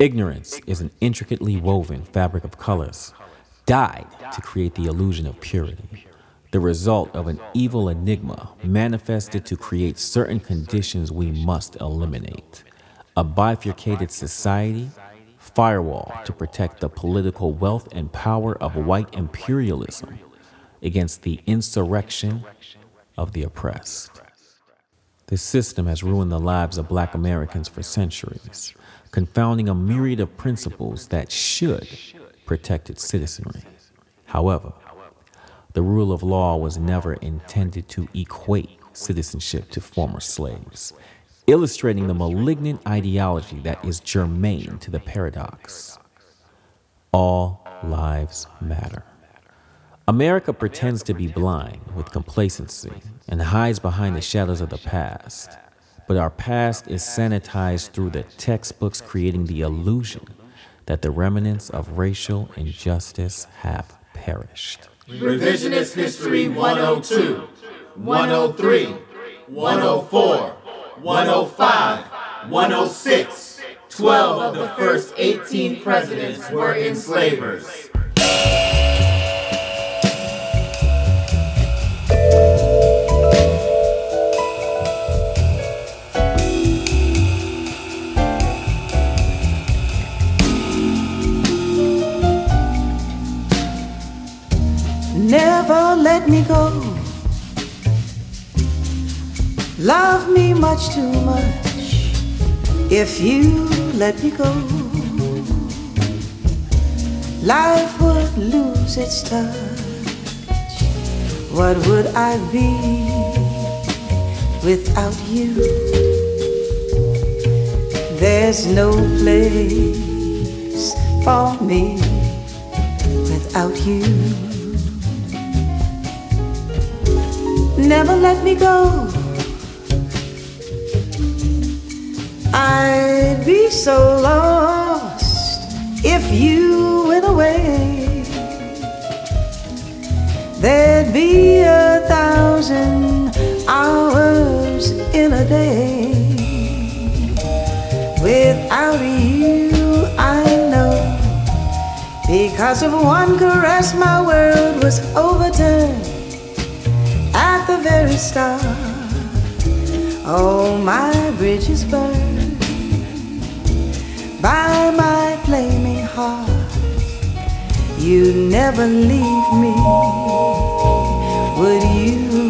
Ignorance is an intricately woven fabric of colors, dyed to create the illusion of purity, the result of an evil enigma manifested to create certain conditions we must eliminate. A bifurcated society, firewall to protect the political wealth and power of white imperialism against the insurrection of the oppressed. This system has ruined the lives of black Americans for centuries confounding a myriad of principles that should protect its citizenry. However, the rule of law was never intended to equate citizenship to former slaves, illustrating the malignant ideology that is germane to the paradox. All lives matter. America pretends to be blind with complacency and hides behind the shadows of the past but our past is sanitized through the textbooks, creating the illusion that the remnants of racial injustice have perished. Revisionist History 102, 103, 104, 105, 106. 12 of the first 18 presidents were enslavers. Let me go. Love me much too much if you let me go. Life would lose its touch. What would I be without you? There's no place for me without you. Never let me go. I'd be so lost if you went away. There'd be a thousand hours in a day. Without you, I know. Because of one caress, my world was overturned very. All my bridges burned by my flaming heart. You'd never leave me, would you? You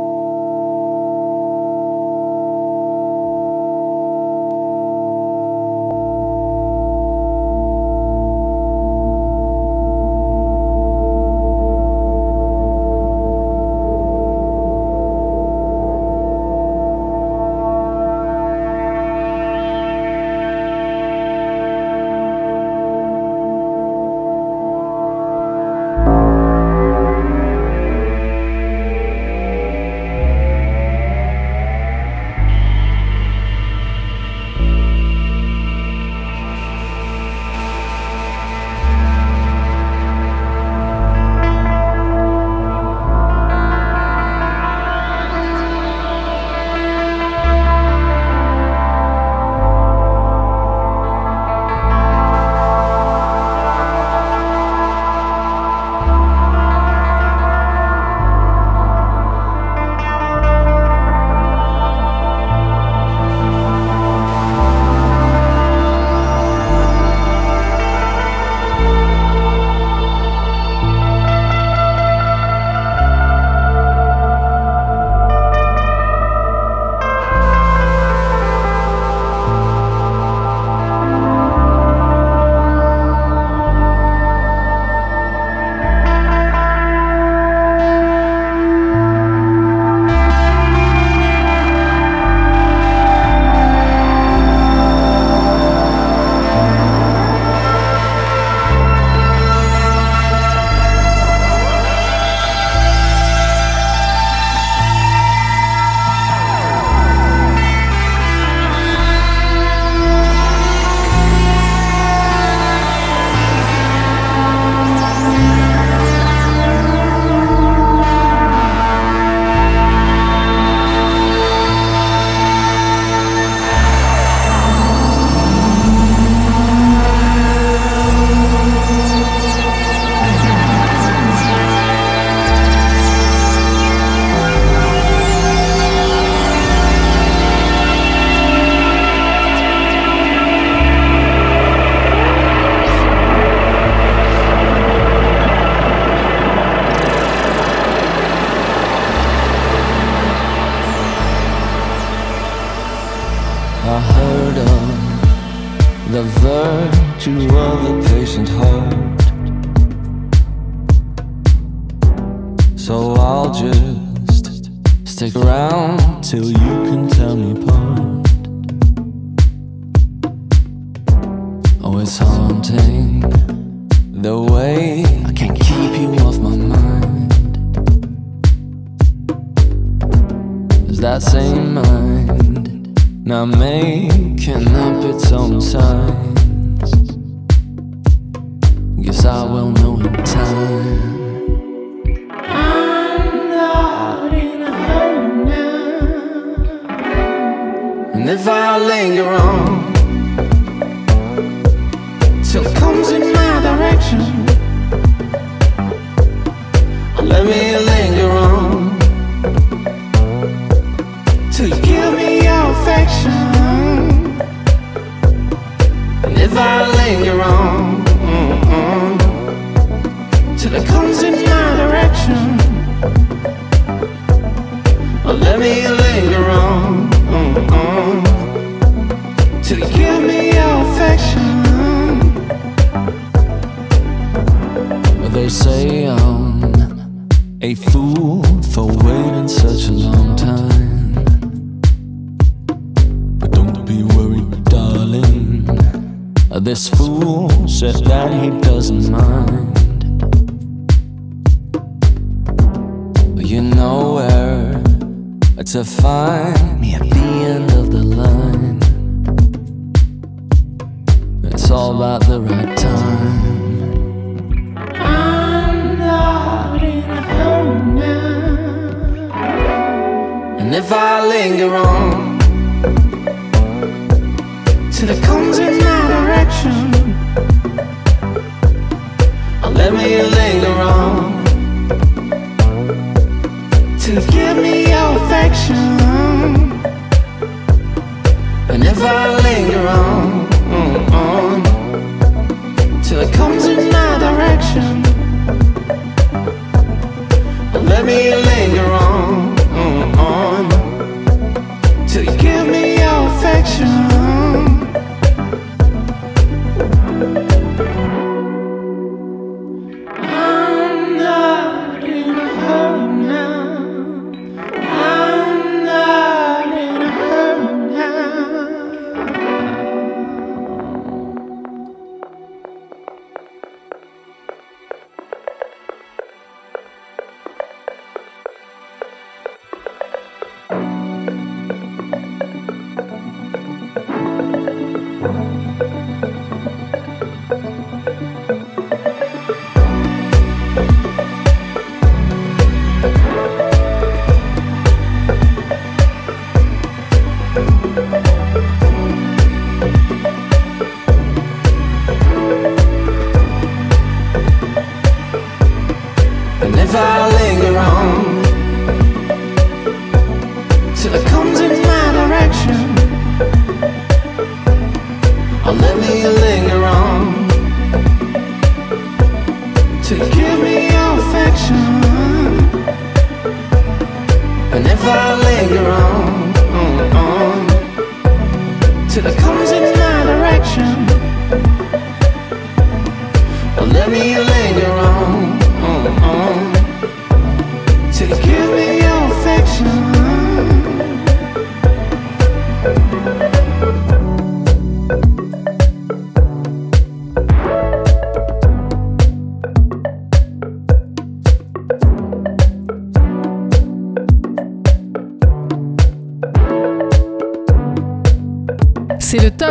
its own time all about the right time. I'm not in a hurry now. And if I linger on till it comes in my direction, I'll let me linger on to give me your affection. And if I linger on on till it comes in my direction. Let me linger on.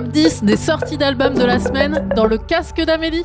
top 10 des sorties d'albums de la semaine dans le casque d'Amélie.